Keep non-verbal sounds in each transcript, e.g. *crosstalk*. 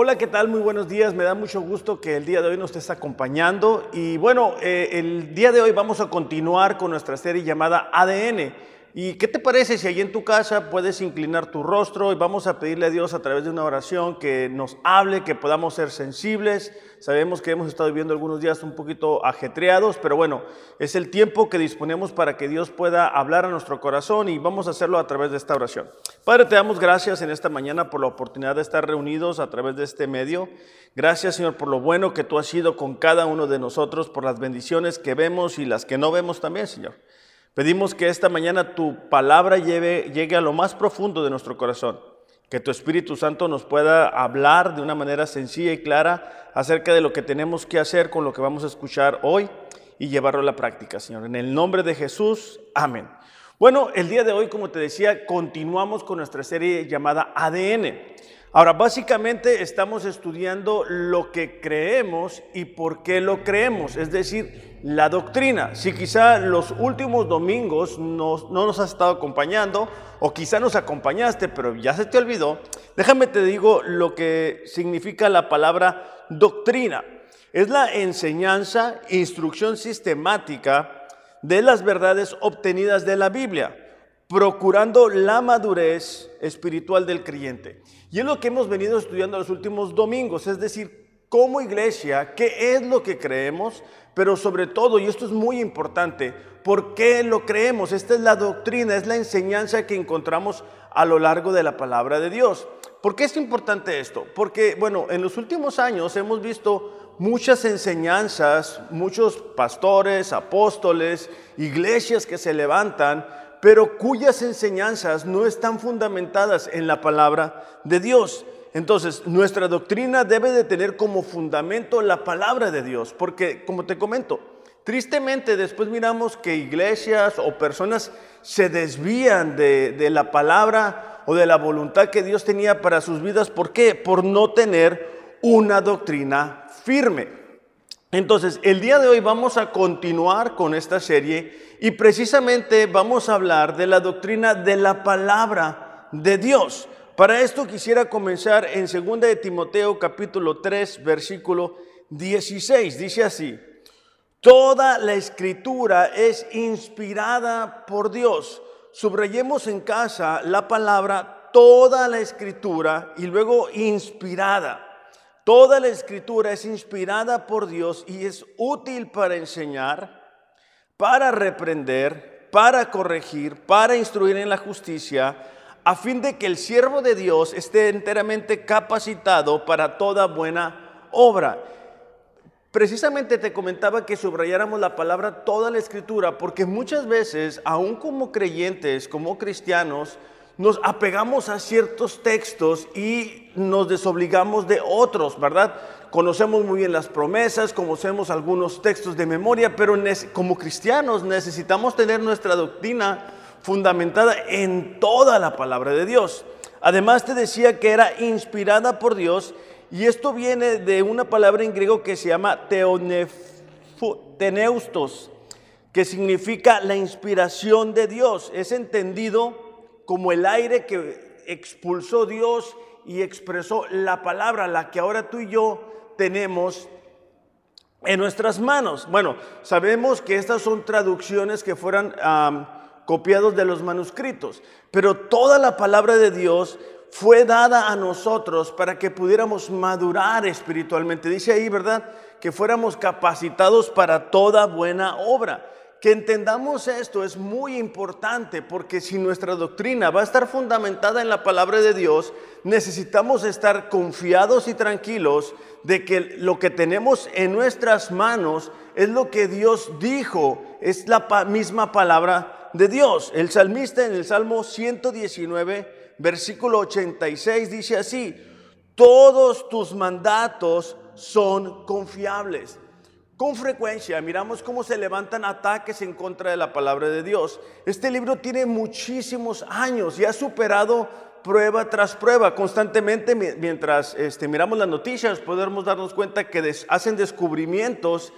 Hola, ¿qué tal? Muy buenos días. Me da mucho gusto que el día de hoy nos estés acompañando. Y bueno, eh, el día de hoy vamos a continuar con nuestra serie llamada ADN. ¿Y qué te parece si allí en tu casa puedes inclinar tu rostro y vamos a pedirle a Dios a través de una oración que nos hable, que podamos ser sensibles? Sabemos que hemos estado viviendo algunos días un poquito ajetreados, pero bueno, es el tiempo que disponemos para que Dios pueda hablar a nuestro corazón y vamos a hacerlo a través de esta oración. Padre, te damos gracias en esta mañana por la oportunidad de estar reunidos a través de este medio. Gracias, Señor, por lo bueno que tú has sido con cada uno de nosotros, por las bendiciones que vemos y las que no vemos también, Señor. Pedimos que esta mañana tu palabra lleve, llegue a lo más profundo de nuestro corazón, que tu Espíritu Santo nos pueda hablar de una manera sencilla y clara acerca de lo que tenemos que hacer con lo que vamos a escuchar hoy y llevarlo a la práctica, Señor. En el nombre de Jesús, amén. Bueno, el día de hoy, como te decía, continuamos con nuestra serie llamada ADN. Ahora, básicamente estamos estudiando lo que creemos y por qué lo creemos, es decir, la doctrina. Si quizá los últimos domingos no, no nos has estado acompañando o quizá nos acompañaste, pero ya se te olvidó, déjame te digo lo que significa la palabra doctrina. Es la enseñanza, instrucción sistemática de las verdades obtenidas de la Biblia procurando la madurez espiritual del creyente. Y es lo que hemos venido estudiando los últimos domingos, es decir, como iglesia, qué es lo que creemos, pero sobre todo, y esto es muy importante, ¿por qué lo creemos? Esta es la doctrina, es la enseñanza que encontramos a lo largo de la palabra de Dios. ¿Por qué es importante esto? Porque, bueno, en los últimos años hemos visto muchas enseñanzas, muchos pastores, apóstoles, iglesias que se levantan pero cuyas enseñanzas no están fundamentadas en la palabra de Dios. Entonces, nuestra doctrina debe de tener como fundamento la palabra de Dios, porque, como te comento, tristemente después miramos que iglesias o personas se desvían de, de la palabra o de la voluntad que Dios tenía para sus vidas. ¿Por qué? Por no tener una doctrina firme. Entonces, el día de hoy vamos a continuar con esta serie y precisamente vamos a hablar de la doctrina de la palabra de Dios. Para esto quisiera comenzar en 2 de Timoteo capítulo 3 versículo 16. Dice así, toda la escritura es inspirada por Dios. Subrayemos en casa la palabra toda la escritura y luego inspirada. Toda la escritura es inspirada por Dios y es útil para enseñar para reprender, para corregir, para instruir en la justicia, a fin de que el siervo de Dios esté enteramente capacitado para toda buena obra. Precisamente te comentaba que subrayáramos la palabra toda la escritura, porque muchas veces, aún como creyentes, como cristianos, nos apegamos a ciertos textos y nos desobligamos de otros, ¿verdad? Conocemos muy bien las promesas, conocemos algunos textos de memoria, pero como cristianos necesitamos tener nuestra doctrina fundamentada en toda la palabra de Dios. Además te decía que era inspirada por Dios y esto viene de una palabra en griego que se llama teneustos, que significa la inspiración de Dios. Es entendido como el aire que expulsó Dios y expresó la palabra, la que ahora tú y yo tenemos en nuestras manos. Bueno, sabemos que estas son traducciones que fueran copiados de los manuscritos, pero toda la palabra de Dios fue dada a nosotros para que pudiéramos madurar espiritualmente. Dice ahí, ¿verdad? Que fuéramos capacitados para toda buena obra. Que entendamos esto es muy importante porque si nuestra doctrina va a estar fundamentada en la palabra de Dios, necesitamos estar confiados y tranquilos de que lo que tenemos en nuestras manos es lo que Dios dijo, es la misma palabra de Dios. El salmista en el Salmo 119, versículo 86 dice así, todos tus mandatos son confiables. Con frecuencia miramos cómo se levantan ataques en contra de la palabra de Dios. Este libro tiene muchísimos años y ha superado prueba tras prueba. Constantemente, mientras este, miramos las noticias, podemos darnos cuenta que hacen descubrimientos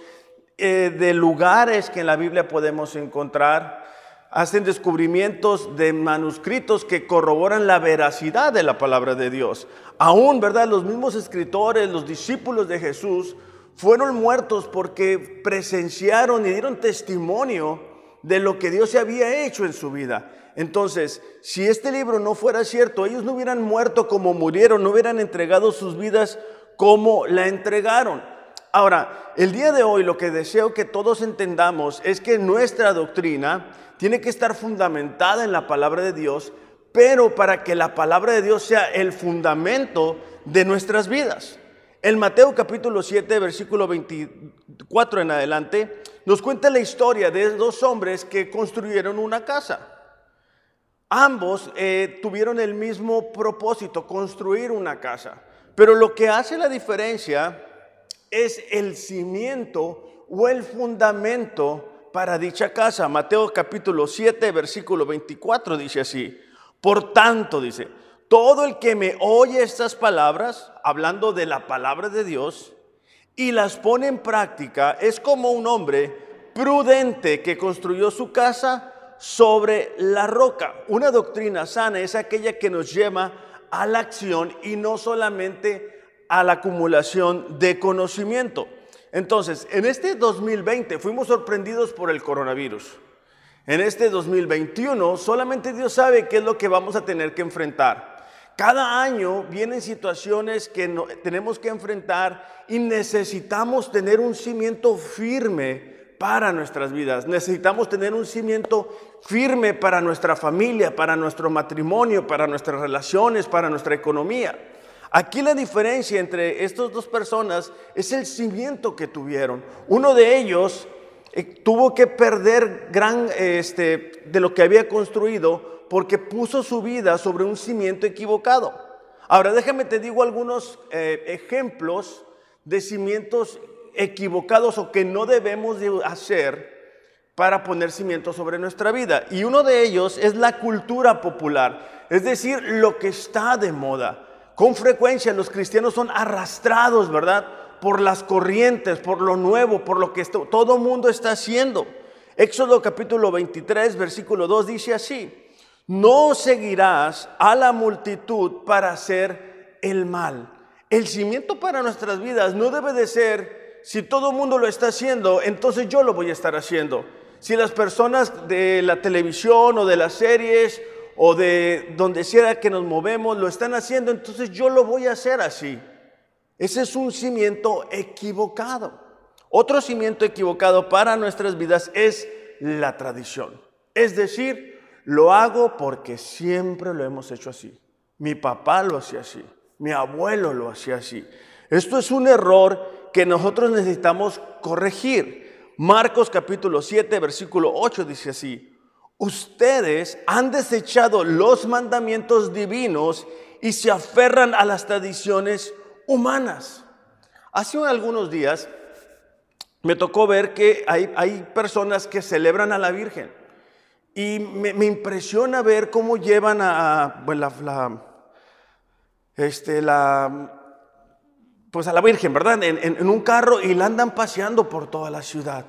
eh, de lugares que en la Biblia podemos encontrar hacen descubrimientos de manuscritos que corroboran la veracidad de la palabra de Dios. Aún, ¿verdad? Los mismos escritores, los discípulos de Jesús, fueron muertos porque presenciaron y dieron testimonio de lo que Dios se había hecho en su vida. Entonces, si este libro no fuera cierto, ellos no hubieran muerto como murieron, no hubieran entregado sus vidas como la entregaron. Ahora, el día de hoy lo que deseo que todos entendamos es que nuestra doctrina tiene que estar fundamentada en la palabra de Dios, pero para que la palabra de Dios sea el fundamento de nuestras vidas. En Mateo capítulo 7, versículo 24 en adelante, nos cuenta la historia de dos hombres que construyeron una casa. Ambos eh, tuvieron el mismo propósito, construir una casa. Pero lo que hace la diferencia es el cimiento o el fundamento para dicha casa. Mateo capítulo 7, versículo 24 dice así. Por tanto, dice, todo el que me oye estas palabras, hablando de la palabra de Dios, y las pone en práctica, es como un hombre prudente que construyó su casa sobre la roca. Una doctrina sana es aquella que nos lleva a la acción y no solamente a la acumulación de conocimiento. Entonces, en este 2020 fuimos sorprendidos por el coronavirus. En este 2021 solamente Dios sabe qué es lo que vamos a tener que enfrentar. Cada año vienen situaciones que tenemos que enfrentar y necesitamos tener un cimiento firme para nuestras vidas. Necesitamos tener un cimiento firme para nuestra familia, para nuestro matrimonio, para nuestras relaciones, para nuestra economía. Aquí la diferencia entre estas dos personas es el cimiento que tuvieron. Uno de ellos eh, tuvo que perder gran este, de lo que había construido porque puso su vida sobre un cimiento equivocado. Ahora déjame te digo algunos eh, ejemplos de cimientos equivocados o que no debemos de hacer para poner cimientos sobre nuestra vida. Y uno de ellos es la cultura popular, es decir, lo que está de moda. Con frecuencia los cristianos son arrastrados, ¿verdad? Por las corrientes, por lo nuevo, por lo que todo mundo está haciendo. Éxodo capítulo 23, versículo 2 dice así, no seguirás a la multitud para hacer el mal. El cimiento para nuestras vidas no debe de ser, si todo el mundo lo está haciendo, entonces yo lo voy a estar haciendo. Si las personas de la televisión o de las series o de donde sea que nos movemos lo están haciendo, entonces yo lo voy a hacer así. Ese es un cimiento equivocado. Otro cimiento equivocado para nuestras vidas es la tradición. Es decir, lo hago porque siempre lo hemos hecho así. Mi papá lo hacía así. Mi abuelo lo hacía así. Esto es un error que nosotros necesitamos corregir. Marcos capítulo 7, versículo 8 dice así, Ustedes han desechado los mandamientos divinos y se aferran a las tradiciones humanas. Hace algunos días me tocó ver que hay, personas que celebran a la Virgen y me, impresiona ver cómo llevan a, la, este, la, pues a la Virgen, ¿verdad? En, en, un carro y la andan paseando por toda la ciudad.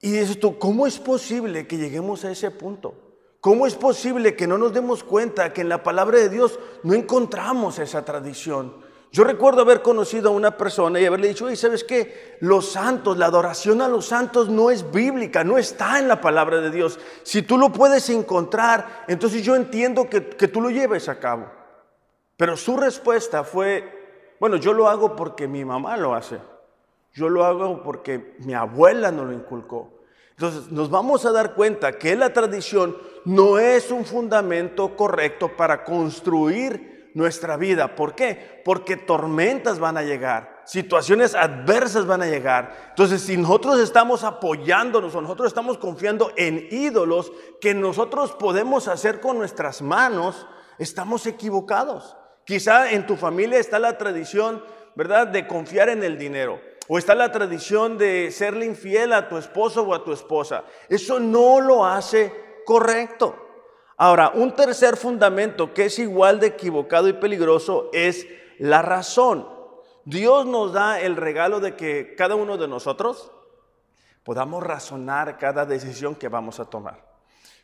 Y dices tú, ¿cómo es posible que lleguemos a ese punto? ¿Cómo es posible que no nos demos cuenta que en la palabra de Dios no encontramos esa tradición? Yo recuerdo haber conocido a una persona y haberle dicho, oye, ¿sabes qué? Los santos, la adoración a los santos no es bíblica, no está en la palabra de Dios. Si tú lo puedes encontrar, entonces yo entiendo que, que tú lo lleves a cabo. Pero su respuesta fue, bueno, yo lo hago porque mi mamá lo hace. Yo lo hago porque mi abuela no lo inculcó. Entonces nos vamos a dar cuenta que la tradición no es un fundamento correcto para construir nuestra vida. ¿Por qué? Porque tormentas van a llegar, situaciones adversas van a llegar. Entonces si nosotros estamos apoyándonos o nosotros estamos confiando en ídolos que nosotros podemos hacer con nuestras manos, estamos equivocados. Quizá en tu familia está la tradición, ¿verdad?, de confiar en el dinero. O está la tradición de serle infiel a tu esposo o a tu esposa. Eso no lo hace correcto. Ahora, un tercer fundamento que es igual de equivocado y peligroso es la razón. Dios nos da el regalo de que cada uno de nosotros podamos razonar cada decisión que vamos a tomar.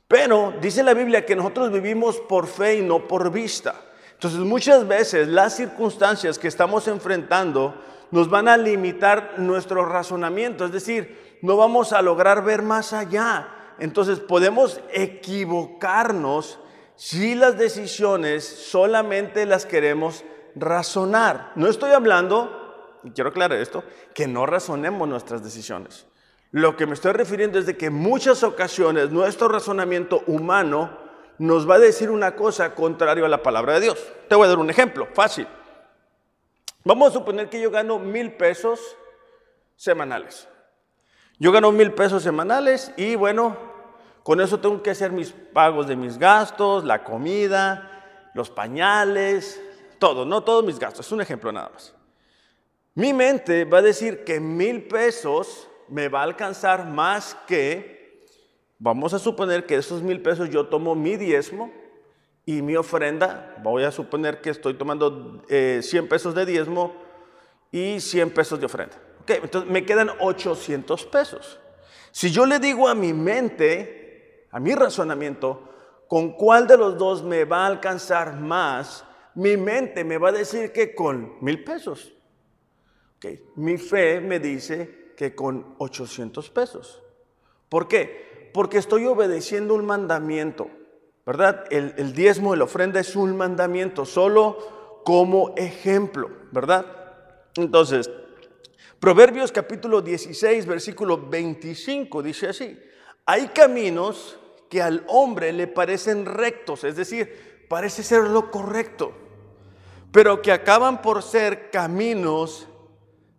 Pero dice la Biblia que nosotros vivimos por fe y no por vista. Entonces muchas veces las circunstancias que estamos enfrentando nos van a limitar nuestro razonamiento, es decir, no vamos a lograr ver más allá. Entonces podemos equivocarnos si las decisiones solamente las queremos razonar. No estoy hablando, y quiero aclarar esto, que no razonemos nuestras decisiones. Lo que me estoy refiriendo es de que muchas ocasiones nuestro razonamiento humano nos va a decir una cosa contrario a la palabra de Dios. Te voy a dar un ejemplo, fácil. Vamos a suponer que yo gano mil pesos semanales. Yo gano mil pesos semanales y bueno, con eso tengo que hacer mis pagos de mis gastos, la comida, los pañales, todo, no todos mis gastos, es un ejemplo nada más. Mi mente va a decir que mil pesos me va a alcanzar más que, vamos a suponer que esos mil pesos yo tomo mi diezmo y mi ofrenda, voy a suponer que estoy tomando 100 eh, pesos de diezmo y 100 pesos de ofrenda. Okay, entonces me quedan 800 pesos. Si yo le digo a mi mente, a mi razonamiento, con cuál de los dos me va a alcanzar más, mi mente me va a decir que con mil pesos. Okay. Mi fe me dice que con 800 pesos. ¿Por qué? Porque estoy obedeciendo un mandamiento, ¿verdad? El, el diezmo, la ofrenda es un mandamiento, solo como ejemplo, ¿verdad? Entonces, Proverbios capítulo 16, versículo 25 dice así, hay caminos que al hombre le parecen rectos, es decir, parece ser lo correcto, pero que acaban por ser caminos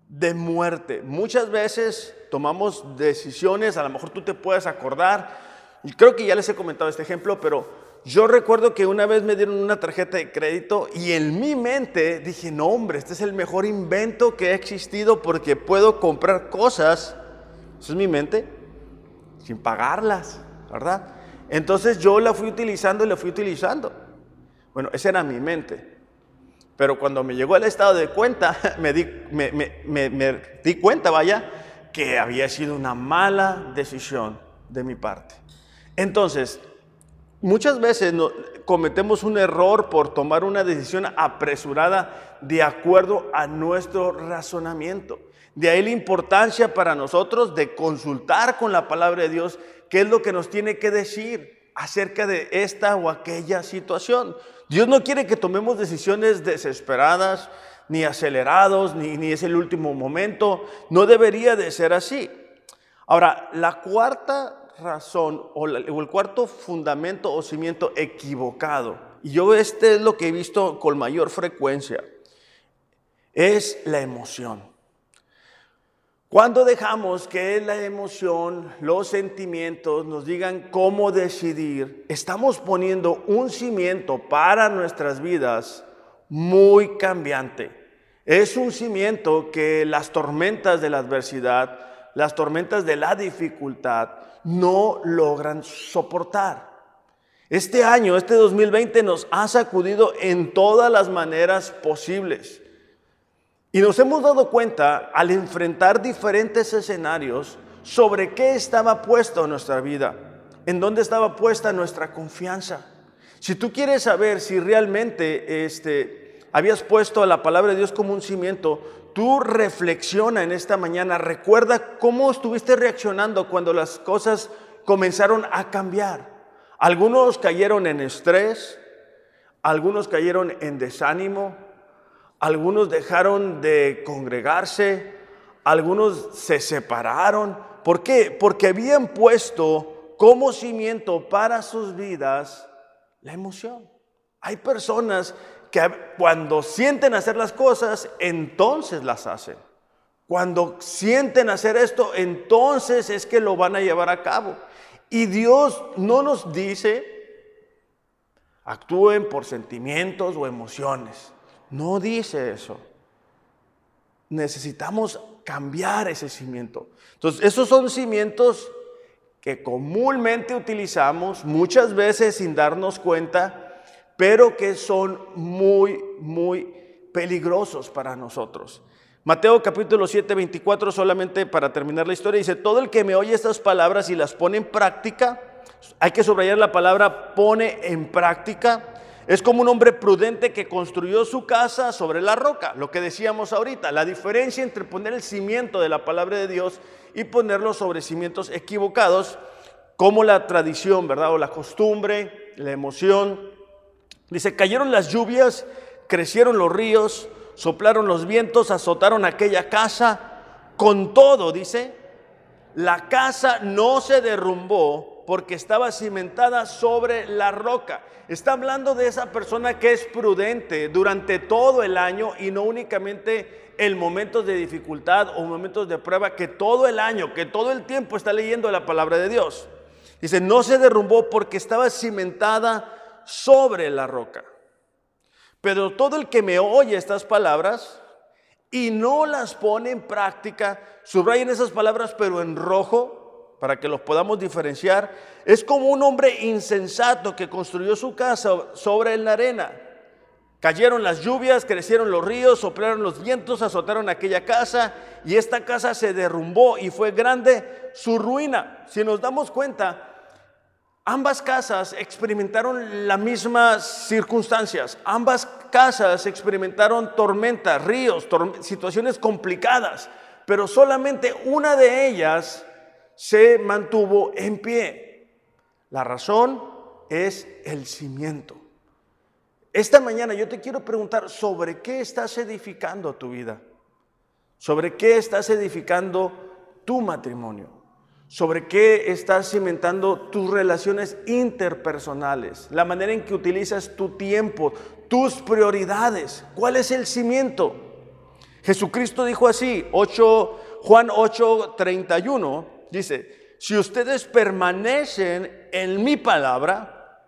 de muerte. Muchas veces tomamos decisiones, a lo mejor tú te puedes acordar, y creo que ya les he comentado este ejemplo, pero yo recuerdo que una vez me dieron una tarjeta de crédito y en mi mente dije, no hombre, este es el mejor invento que ha existido porque puedo comprar cosas, eso es mi mente, sin pagarlas, ¿verdad? Entonces yo la fui utilizando y la fui utilizando. Bueno, esa era mi mente. Pero cuando me llegó el estado de cuenta, *laughs* me di, me, di cuenta, vaya, que había sido una mala decisión de mi parte. Entonces, muchas veces cometemos un error por tomar una decisión apresurada de acuerdo a nuestro razonamiento. De ahí la importancia para nosotros de consultar con la palabra de Dios qué es lo que nos tiene que decir acerca de esta o aquella situación. Dios no quiere que tomemos decisiones desesperadas, ni acelerados, ni, ni es el último momento. No debería de ser así. Ahora, la cuarta razón o, o, el cuarto fundamento o cimiento equivocado, y yo este es lo que he visto con mayor frecuencia, es la emoción. Cuando dejamos que la emoción, los sentimientos nos digan cómo decidir, estamos poniendo un cimiento para nuestras vidas muy cambiante. Es un cimiento que las tormentas de la adversidad, las tormentas de la dificultad no logran soportar. Este año, este 2020 nos ha sacudido en todas las maneras posibles. Y nos hemos dado cuenta al enfrentar diferentes escenarios sobre qué estaba puesto nuestra vida, en dónde estaba puesta nuestra confianza. Si tú quieres saber si realmente este, habías puesto a la palabra de Dios como un cimiento, tú reflexiona en esta mañana, recuerda cómo estuviste reaccionando cuando las cosas comenzaron a cambiar. Algunos cayeron en estrés, algunos cayeron en desánimo, algunos dejaron de congregarse, algunos se separaron. ¿Por qué? Porque habían puesto como cimiento para sus vidas la emoción. Hay personas que cuando sienten hacer las cosas, entonces las hacen. Cuando sienten hacer esto, entonces es que lo van a llevar a cabo. Y Dios no nos dice, actúen por sentimientos o emociones. No dice eso. Necesitamos cambiar ese cimiento. Entonces, esos son cimientos que comúnmente utilizamos muchas veces sin darnos cuenta, pero que son muy, muy peligrosos para nosotros. Mateo capítulo 7, 24, solamente para terminar la historia, dice, todo el que me oye estas palabras y las pone en práctica, hay que subrayar la palabra pone en práctica. Es como un hombre prudente que construyó su casa sobre la roca, lo que decíamos ahorita, la diferencia entre poner el cimiento de la palabra de Dios y ponerlo sobre cimientos equivocados, como la tradición, ¿verdad? O la costumbre, la emoción. Dice, cayeron las lluvias, crecieron los ríos, soplaron los vientos, azotaron aquella casa. Con todo, dice, la casa no se derrumbó porque estaba cimentada sobre la roca. Está hablando de esa persona que es prudente durante todo el año y no únicamente en momentos de dificultad o momentos de prueba, que todo el año, que todo el tiempo está leyendo la palabra de Dios. Dice, no se derrumbó porque estaba cimentada sobre la roca. Pero todo el que me oye estas palabras y no las pone en práctica, subrayen esas palabras pero en rojo, para que los podamos diferenciar, es como un hombre insensato que construyó su casa sobre la arena. Cayeron las lluvias, crecieron los ríos, soplaron los vientos, azotaron aquella casa y esta casa se derrumbó y fue grande su ruina. Si nos damos cuenta, ambas casas experimentaron las mismas circunstancias, ambas casas experimentaron tormentas, ríos, situaciones complicadas, pero solamente una de ellas se mantuvo en pie. La razón es el cimiento. Esta mañana yo te quiero preguntar sobre qué estás edificando tu vida, sobre qué estás edificando tu matrimonio, sobre qué estás cimentando tus relaciones interpersonales, la manera en que utilizas tu tiempo, tus prioridades, cuál es el cimiento. Jesucristo dijo así, 8, Juan 8, 31, Dice, si ustedes permanecen en mi palabra,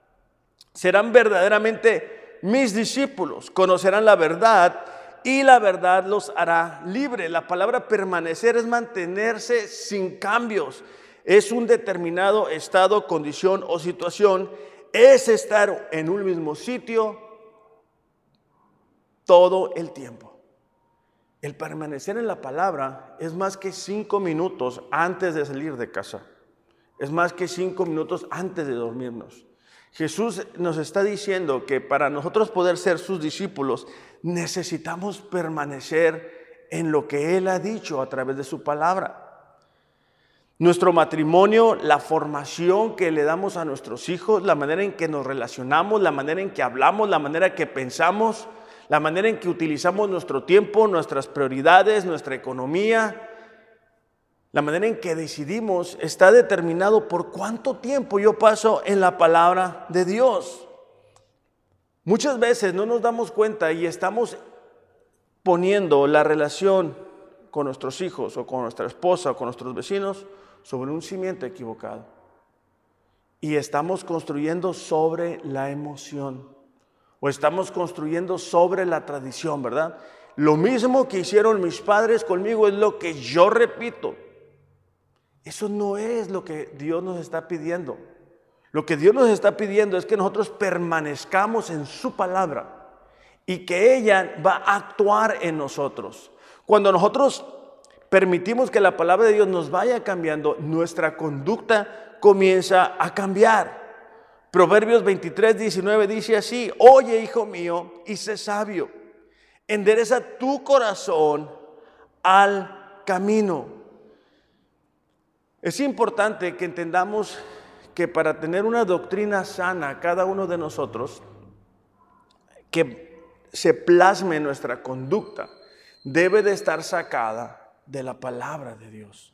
serán verdaderamente mis discípulos, conocerán la verdad y la verdad los hará libre. La palabra permanecer es mantenerse sin cambios, es un determinado estado, condición o situación, es estar en un mismo sitio todo el tiempo. El permanecer en la palabra es más que cinco minutos antes de salir de casa. Es más que cinco minutos antes de dormirnos. Jesús nos está diciendo que para nosotros poder ser sus discípulos necesitamos permanecer en lo que Él ha dicho a través de su palabra. Nuestro matrimonio, la formación que le damos a nuestros hijos, la manera en que nos relacionamos, la manera en que hablamos, la manera que pensamos, la manera en que utilizamos nuestro tiempo, nuestras prioridades, nuestra economía, la manera en que decidimos está determinado por cuánto tiempo yo paso en la palabra de Dios. Muchas veces no nos damos cuenta y estamos poniendo la relación con nuestros hijos o con nuestra esposa o con nuestros vecinos sobre un cimiento equivocado. Y estamos construyendo sobre la emoción estamos construyendo sobre la tradición, ¿verdad? Lo mismo que hicieron mis padres conmigo es lo que yo repito. Eso no es lo que Dios nos está pidiendo. Lo que Dios nos está pidiendo es que nosotros permanezcamos en su palabra y que ella va a actuar en nosotros. Cuando nosotros permitimos que la palabra de Dios nos vaya cambiando, nuestra conducta comienza a cambiar. Proverbios 23, 19 dice así, oye hijo mío y sé sabio, endereza tu corazón al camino. Es importante que entendamos que para tener una doctrina sana cada uno de nosotros, que se plasme nuestra conducta, debe de estar sacada de la palabra de Dios.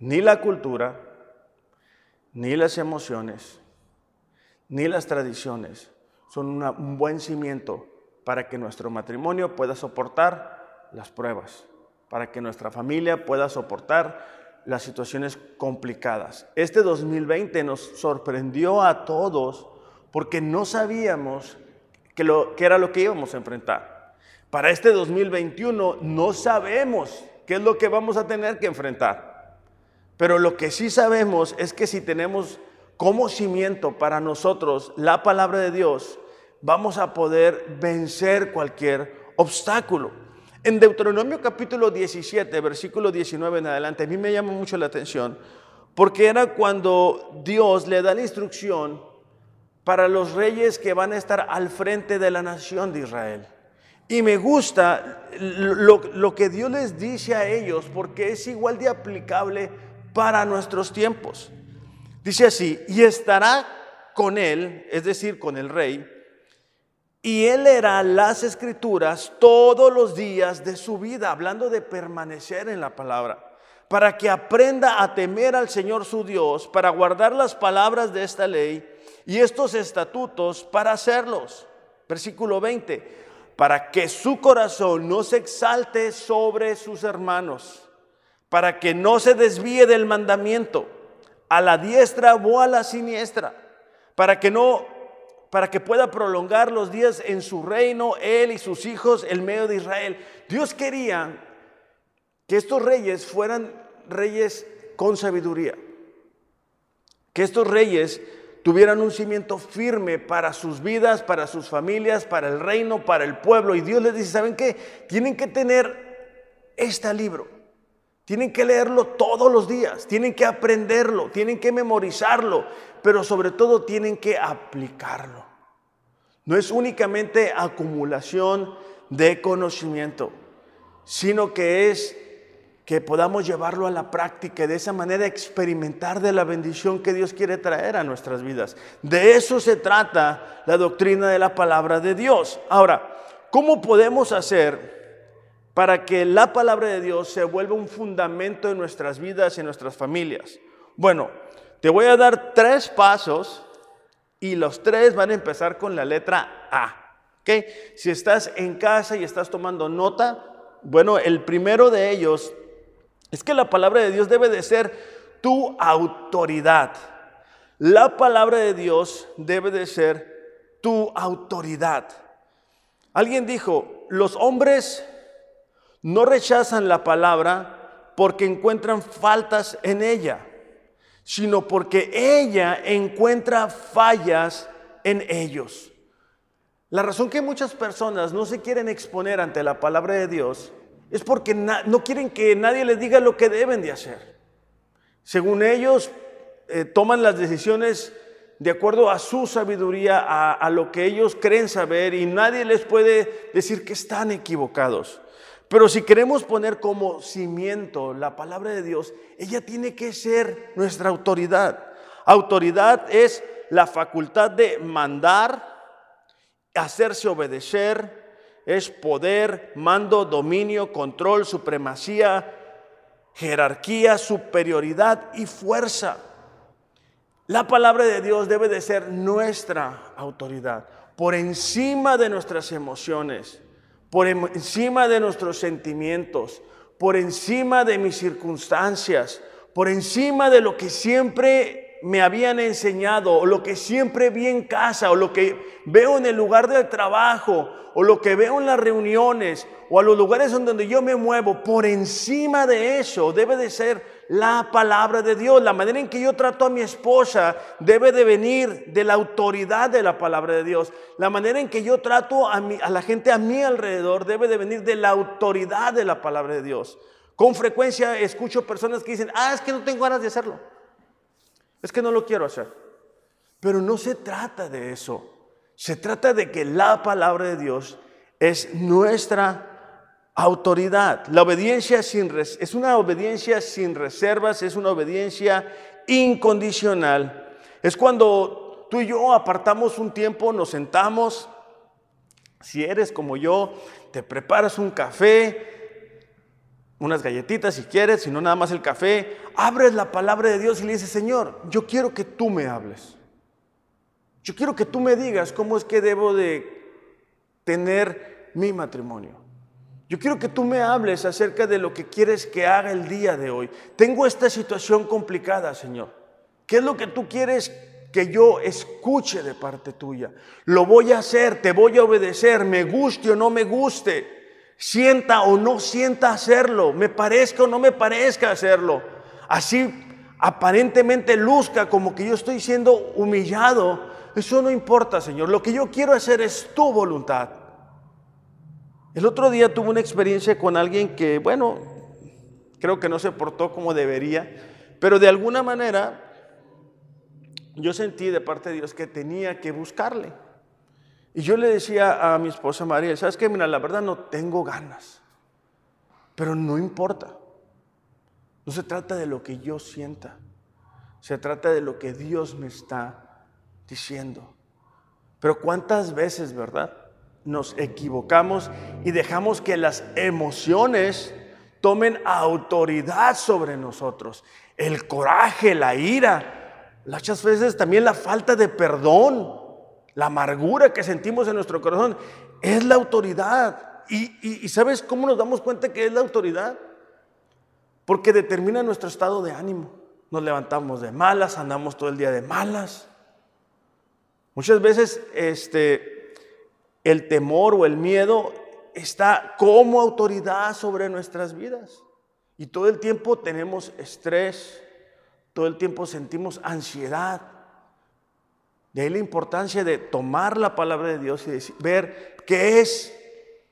Ni la cultura, ni las emociones, ni las tradiciones son un buen cimiento para que nuestro matrimonio pueda soportar las pruebas, para que nuestra familia pueda soportar las situaciones complicadas. Este 2020 nos sorprendió a todos porque no sabíamos que, lo, que era lo que íbamos a enfrentar. Para este 2021 no sabemos qué es lo que vamos a tener que enfrentar. Pero lo que sí sabemos es que si tenemos como cimiento para nosotros la palabra de Dios, vamos a poder vencer cualquier obstáculo. En Deuteronomio capítulo 17, versículo 19 en adelante, a mí me llama mucho la atención porque era cuando Dios le da la instrucción para los reyes que van a estar al frente de la nación de Israel. Y me gusta lo, que Dios les dice a ellos porque es igual de aplicable para nuestros tiempos. Dice así, y estará con él, es decir, con el rey, y él leerá las escrituras todos los días de su vida, hablando de permanecer en la palabra, para que aprenda a temer al Señor su Dios, para guardar las palabras de esta ley y estos estatutos para hacerlos. Versículo 20 para que su corazón no se exalte sobre sus hermanos, para que no se desvíe del mandamiento, a la diestra o a la siniestra, para que no para que pueda prolongar los días en su reino, él y sus hijos, el medio de Israel. Dios quería que estos reyes fueran reyes con sabiduría, que estos reyes tuvieran un cimiento firme para sus vidas, para sus familias, para el reino, para el pueblo. Y Dios les dice, ¿saben qué? Tienen que tener este libro. Tienen que leerlo todos los días, tienen que aprenderlo, tienen que memorizarlo, pero sobre todo tienen que aplicarlo. No es únicamente acumulación de conocimiento, sino que es que podamos llevarlo a la práctica y de esa manera experimentar de la bendición que Dios quiere traer a nuestras vidas. De eso se trata la doctrina de la palabra de Dios. Ahora, ¿cómo podemos hacer para que la palabra de Dios se vuelva un fundamento en nuestras vidas y en nuestras familias? Bueno, te voy a dar tres pasos y los tres van a empezar con la letra A. ¿okay? Si estás en casa y estás tomando nota, bueno, el primero de ellos es que la palabra de Dios debe de ser tu autoridad. La palabra de Dios debe de ser tu autoridad. Alguien dijo, los hombres no rechazan la palabra porque encuentran faltas en ella, sino porque ella encuentra fallas en ellos. La razón que muchas personas no se quieren exponer ante la palabra de Dios es porque no quieren que nadie les diga lo que deben de hacer. Según ellos, eh, toman las decisiones de acuerdo a su sabiduría, a, a lo que ellos creen saber y nadie les puede decir que están equivocados. Pero si queremos poner como cimiento la palabra de Dios, ella tiene que ser nuestra autoridad. Autoridad es la facultad de mandar, hacerse obedecer, es poder, mando, dominio, control, supremacía, jerarquía, superioridad y fuerza. La palabra de Dios debe de ser nuestra autoridad, por encima de nuestras emociones, por encima de nuestros sentimientos, por encima de mis circunstancias, por encima de lo que siempre me habían enseñado, o lo que siempre vi en casa, o lo que veo en el lugar del trabajo, o lo que veo en las reuniones o a los lugares donde yo me muevo, por encima de eso debe de ser la palabra de Dios. La manera en que yo trato a mi esposa debe de venir de la autoridad de la palabra de Dios. La manera en que yo trato a, la gente a mi alrededor debe de venir de la autoridad de la palabra de Dios. Con frecuencia escucho personas que dicen, ah, es que no tengo ganas de hacerlo. Es que no lo quiero hacer. Pero no se trata de eso. Se trata de que la palabra de Dios es nuestra autoridad. La obediencia sin, es una obediencia sin reservas, es una obediencia incondicional. Es cuando tú y yo apartamos un tiempo, nos sentamos, si eres como yo, te preparas un café, unas galletitas si quieres, si no nada más el café, abres la palabra de Dios y le dices, Señor, yo quiero que tú me hables. Yo quiero que tú me digas cómo es que debo de tener mi matrimonio. Yo quiero que tú me hables acerca de lo que quieres que haga el día de hoy. Tengo esta situación complicada, Señor. ¿Qué es lo que tú quieres que yo escuche de parte tuya? Lo voy a hacer, te voy a obedecer, me guste o no me guste, sienta o no sienta hacerlo, me parezca o no me parezca hacerlo. Así aparentemente luzca como que yo estoy siendo humillado eso no importa, Señor. Lo que yo quiero hacer es tu voluntad. El otro día tuve una experiencia con alguien que, bueno, creo que no se portó como debería, Pero de alguna manera yo sentí de parte de Dios que tenía que buscarle. Y yo le decía a mi esposa María, ¿sabes qué? Mira, la verdad no tengo ganas, pero no importa. No se trata de lo que yo sienta, se trata de lo que Dios me está diciendo. Pero cuántas veces, ¿verdad? Nos equivocamos y dejamos que las emociones tomen autoridad sobre nosotros. El coraje, la ira, muchas veces también la falta de perdón, la amargura que sentimos en nuestro corazón, es la autoridad. Y, ¿sabes cómo nos damos cuenta que es la autoridad? Porque determina nuestro estado de ánimo. Nos levantamos de malas, andamos todo el día de malas. Muchas veces este, el temor o el miedo está como autoridad sobre nuestras vidas. Y todo el tiempo tenemos estrés, todo el tiempo sentimos ansiedad. De ahí la importancia de tomar la palabra de Dios y ver qué es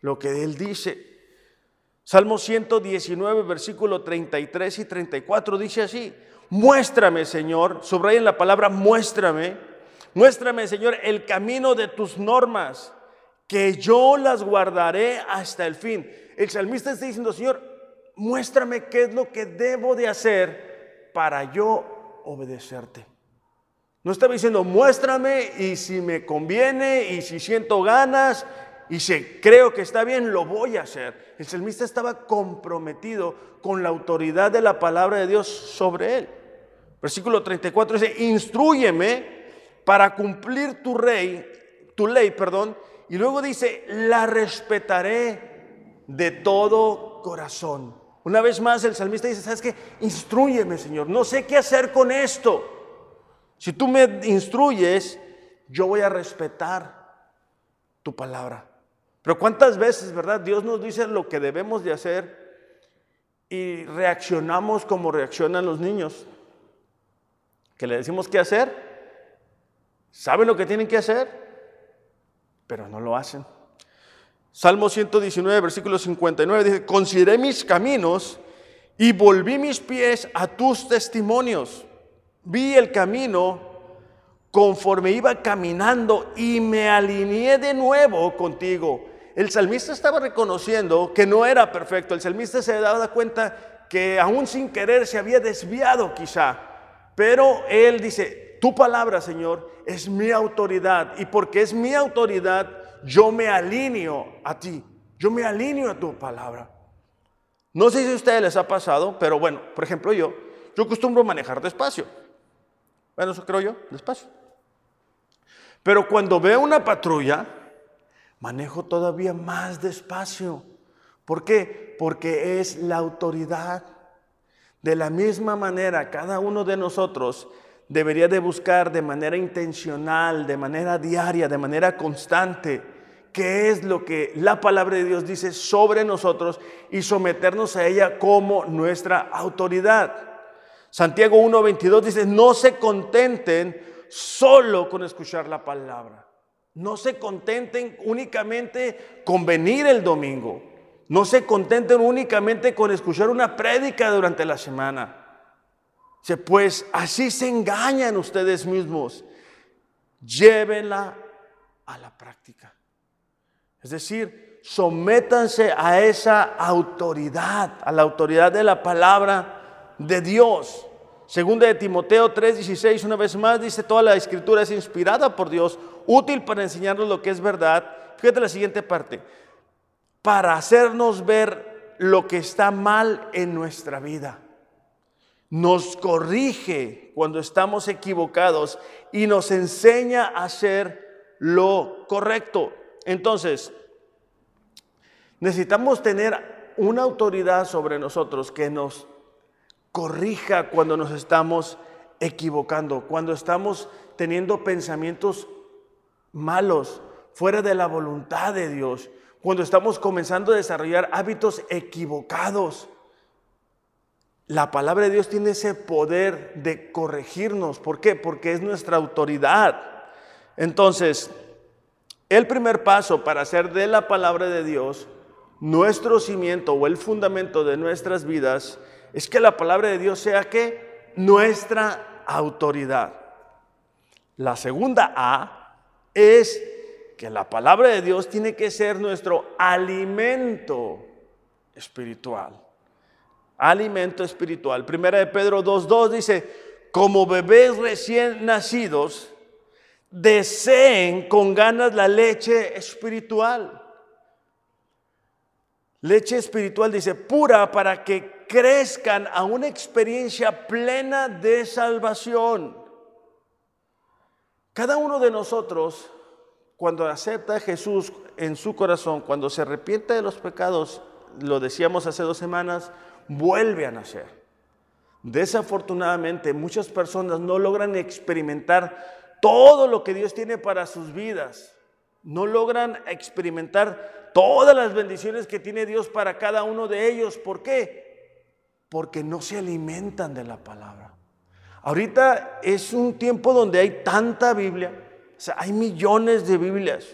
lo que Él dice. Salmo 119, versículo 33 y 34 dice así, muéstrame Señor, subrayen la palabra muéstrame, muéstrame Señor el camino de tus normas que yo las guardaré hasta el fin. El salmista está diciendo, Señor, muéstrame qué es lo que debo de hacer para yo obedecerte. No estaba diciendo, muéstrame y si me conviene y si siento ganas y si creo que está bien, lo voy a hacer. El salmista estaba comprometido con la autoridad de la palabra de Dios sobre él. Versículo 34 dice, instruyeme para cumplir tu rey, tu ley, perdón, y luego dice, la respetaré de todo corazón. Una vez más el salmista dice, ¿sabes qué? Instruyeme, Señor. No sé qué hacer con esto. Si tú me instruyes, yo voy a respetar tu palabra. Pero cuántas veces, ¿verdad? Dios nos dice lo que debemos de hacer y reaccionamos como reaccionan los niños. Que le decimos qué hacer. ¿Saben lo que tienen que hacer? Pero no lo hacen. Salmo 119, versículo 59 dice, consideré mis caminos y volví mis pies a tus testimonios. Vi el camino conforme iba caminando y me alineé de nuevo contigo. El salmista estaba reconociendo que no era perfecto. El salmista se daba cuenta que aún sin querer se había desviado quizá. Pero él dice, tu palabra, Señor, es mi autoridad y porque es mi autoridad, yo me alineo a ti, yo me alineo a tu palabra. No sé si a ustedes les ha pasado, pero bueno, por ejemplo yo, yo acostumbro manejar despacio. Bueno, eso creo yo, despacio. Pero cuando veo una patrulla, manejo todavía más despacio. ¿Por qué? Porque es la autoridad. De la misma manera, cada uno de nosotros debería de buscar de manera intencional, de manera diaria, de manera constante, qué es lo que la palabra de Dios dice sobre nosotros y someternos a ella como nuestra autoridad. Santiago 1.22 dice, no se contenten solo con escuchar la palabra. No se contenten únicamente con venir el domingo. No se contenten únicamente con escuchar una prédica durante la semana pues así se engañan ustedes mismos. Llévenla a la práctica. Es decir, sométanse a esa autoridad, a la autoridad de la palabra de Dios. Segunda de Timoteo 3:16, una vez más, dice, toda la escritura es inspirada por Dios, útil para enseñarnos lo que es verdad. Fíjate la siguiente parte, para hacernos ver lo que está mal en nuestra vida nos corrige cuando estamos equivocados y nos enseña a hacer lo correcto. Entonces, necesitamos tener una autoridad sobre nosotros que nos corrija cuando nos estamos equivocando, cuando estamos teniendo pensamientos malos, fuera de la voluntad de Dios, cuando estamos comenzando a desarrollar hábitos equivocados. La palabra de Dios tiene ese poder de corregirnos. ¿Por qué? Porque es nuestra autoridad. Entonces, el primer paso para hacer de la palabra de Dios nuestro cimiento o el fundamento de nuestras vidas es que la palabra de Dios sea que nuestra autoridad. La segunda A es que la palabra de Dios tiene que ser nuestro alimento espiritual. Alimento espiritual. Primera de Pedro 2.2 dice, como bebés recién nacidos, deseen con ganas la leche espiritual. Leche espiritual dice pura para que crezcan a una experiencia plena de salvación. Cada uno de nosotros, cuando acepta a Jesús en su corazón, cuando se arrepiente de los pecados, lo decíamos hace dos semanas, vuelve a nacer. Desafortunadamente, muchas personas no logran experimentar todo lo que Dios tiene para sus vidas. No logran experimentar todas las bendiciones que tiene Dios para cada uno de ellos. ¿Por qué? Porque no se alimentan de la palabra. Ahorita es un tiempo donde hay tanta Biblia, hay millones de Biblias,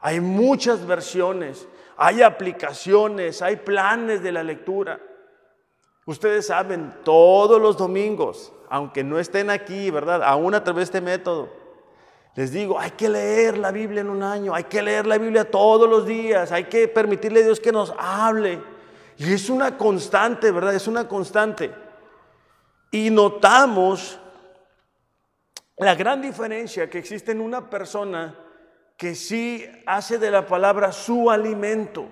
hay muchas versiones, hay aplicaciones, hay planes de la lectura. Ustedes saben, todos los domingos, aunque no estén aquí, ¿verdad? Aún a través de este método, les digo, hay que leer la Biblia en un año, hay que leer la Biblia todos los días, hay que permitirle a Dios que nos hable. Y es una constante, ¿verdad? Es una constante. Y notamos la gran diferencia que existe en una persona que sí hace de la palabra su alimento,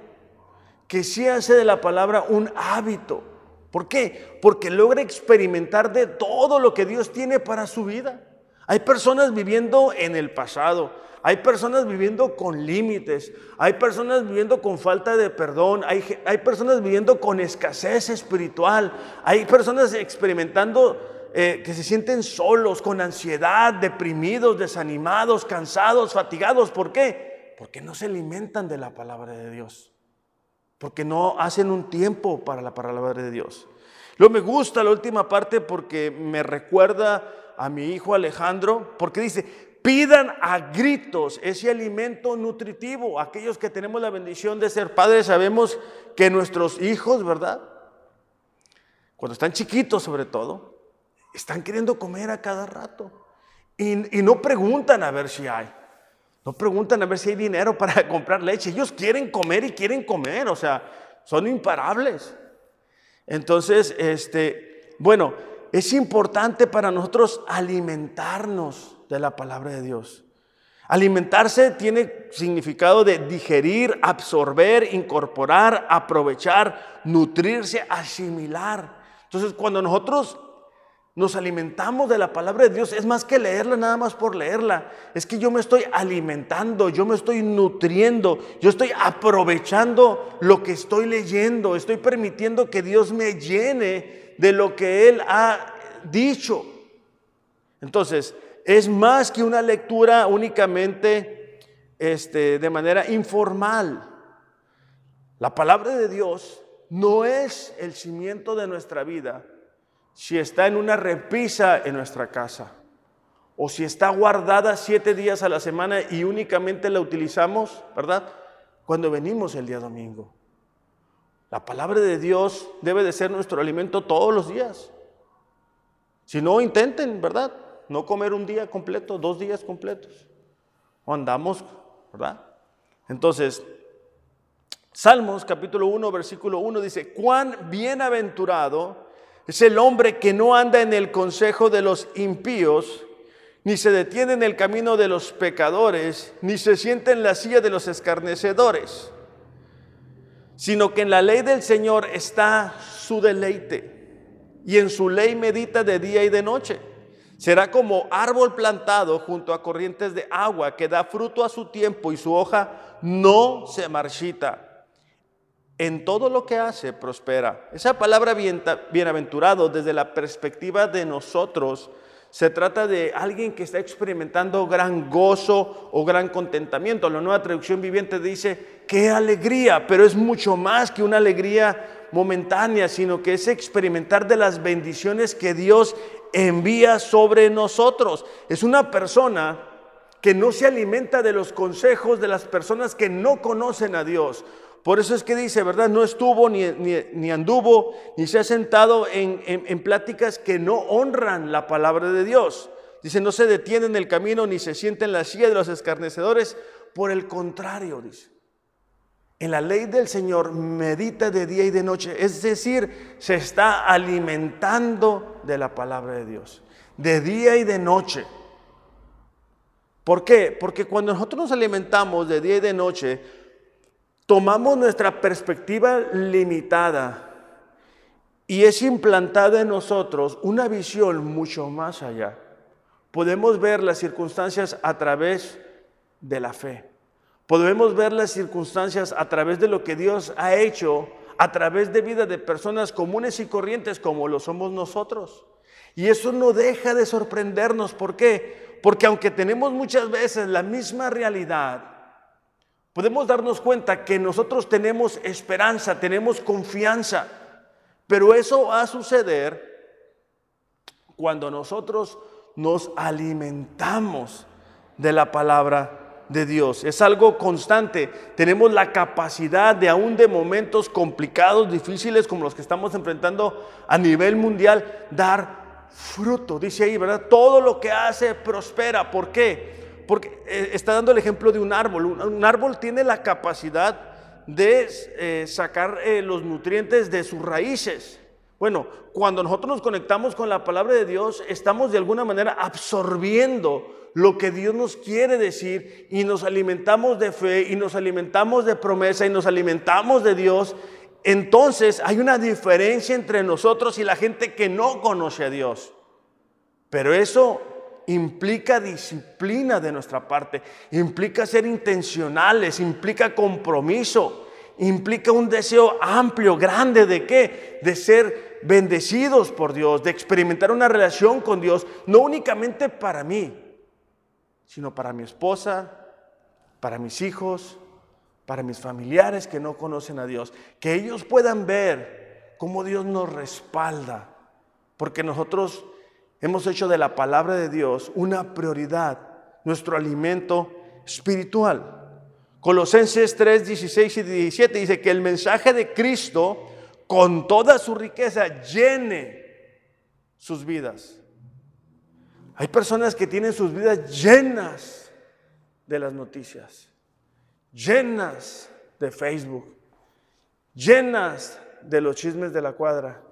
que sí hace de la palabra un hábito. ¿Por qué? Porque logra experimentar de todo lo que Dios tiene para su vida. Hay personas viviendo en el pasado, hay personas viviendo con límites, hay personas viviendo con falta de perdón, hay, hay personas viviendo con escasez espiritual, hay personas experimentando eh, que se sienten solos, con ansiedad, deprimidos, desanimados, cansados, fatigados. ¿Por qué? Porque no se alimentan de la palabra de Dios, porque no hacen un tiempo para la palabra de Dios. Luego me gusta la última parte porque me recuerda a mi hijo Alejandro, porque dice, pidan a gritos ese alimento nutritivo. Aquellos que tenemos la bendición de ser padres sabemos que nuestros hijos, ¿verdad? Cuando están chiquitos sobre todo, están queriendo comer a cada rato. Y, y, no preguntan a ver si hay. No preguntan a ver si hay dinero para *laughs* comprar leche. Ellos quieren comer y quieren comer. O sea, son imparables. Entonces, este, bueno, es importante para nosotros alimentarnos de la palabra de Dios. Alimentarse tiene significado de digerir, absorber, incorporar, aprovechar, nutrirse, asimilar. Entonces, cuando nosotros nos alimentamos de la palabra de Dios, es más que leerla nada más por leerla. Es que yo me estoy alimentando, yo me estoy nutriendo, yo estoy aprovechando lo que estoy leyendo, estoy permitiendo que Dios me llene de lo que Él ha dicho. Entonces, es más que una lectura únicamente este, de manera informal. La palabra de Dios no es el cimiento de nuestra vida si está en una repisa en nuestra casa o si está guardada siete días a la semana y únicamente la utilizamos, ¿verdad? Cuando venimos el día domingo. La palabra de Dios debe de ser nuestro alimento todos los días. Si no, intenten, ¿verdad? no comer un día completo, dos días completos. O andamos, ¿verdad? Entonces, Salmos capítulo 1, versículo 1 dice, cuán bienaventurado es el hombre que no anda en el consejo de los impíos, ni se detiene en el camino de los pecadores, ni se sienta en la silla de los escarnecedores, sino que en la ley del Señor está su deleite, y en su ley medita de día y de noche. Será como árbol plantado junto a corrientes de agua que da fruto a su tiempo y su hoja no se marchita. En todo lo que hace prospera. Esa palabra bienaventurado desde la perspectiva de nosotros se trata de alguien que está experimentando gran gozo o gran contentamiento. La nueva traducción viviente dice, qué alegría, pero es mucho más que una alegría momentánea, sino que es experimentar de las bendiciones que Dios envía sobre nosotros. Es una persona que no se alimenta de los consejos de las personas que no conocen a Dios. Por eso es que dice, ¿verdad? No estuvo ni, ni, anduvo, ni se ha sentado en, en, pláticas que no honran la palabra de Dios. Dice, no se detiene en el camino ni se siente en la silla de los escarnecedores. Por el contrario, dice, en la ley del Señor medita de día y de noche. Es decir, se está alimentando de la palabra de Dios, de día y de noche. ¿Por qué? Porque cuando nosotros nos alimentamos de día y de noche, tomamos nuestra perspectiva limitada y es implantada en nosotros una visión mucho más allá. Podemos ver las circunstancias a través de la fe. Podemos ver las circunstancias a través de lo que Dios ha hecho, a través de vida de personas comunes y corrientes como lo somos nosotros. Y eso no deja de sorprendernos. ¿Por qué? Porque aunque tenemos muchas veces la misma realidad, podemos darnos cuenta que nosotros tenemos esperanza, tenemos confianza, pero eso va a suceder cuando nosotros nos alimentamos de la palabra de Dios. Es algo constante. Tenemos la capacidad de aún de momentos complicados, difíciles como los que estamos enfrentando a nivel mundial, dar fruto. Dice ahí, ¿verdad? Todo lo que hace prospera. ¿Por qué? Porque eh, está dando el ejemplo de un árbol. Un, árbol tiene la capacidad de eh, sacar eh, los nutrientes de sus raíces. Bueno, cuando nosotros nos conectamos con la palabra de Dios, estamos de alguna manera absorbiendo lo que Dios nos quiere decir y nos alimentamos de fe y nos alimentamos de promesa y nos alimentamos de Dios. Entonces hay una diferencia entre nosotros y la gente que no conoce a Dios. Pero eso implica disciplina de nuestra parte, implica ser intencionales, implica compromiso, implica un deseo amplio, grande de qué? De ser bendecidos por Dios, de experimentar una relación con Dios, no únicamente para mí, sino para mi esposa, para mis hijos, para mis familiares que no conocen a Dios, que ellos puedan ver cómo Dios nos respalda, porque nosotros hemos hecho de la palabra de Dios una prioridad, nuestro alimento espiritual. Colosenses 3, 16 y 17 dice que el mensaje de Cristo con toda su riqueza llene sus vidas. Hay personas que tienen sus vidas llenas de las noticias, llenas de Facebook, llenas de los chismes de la cuadra,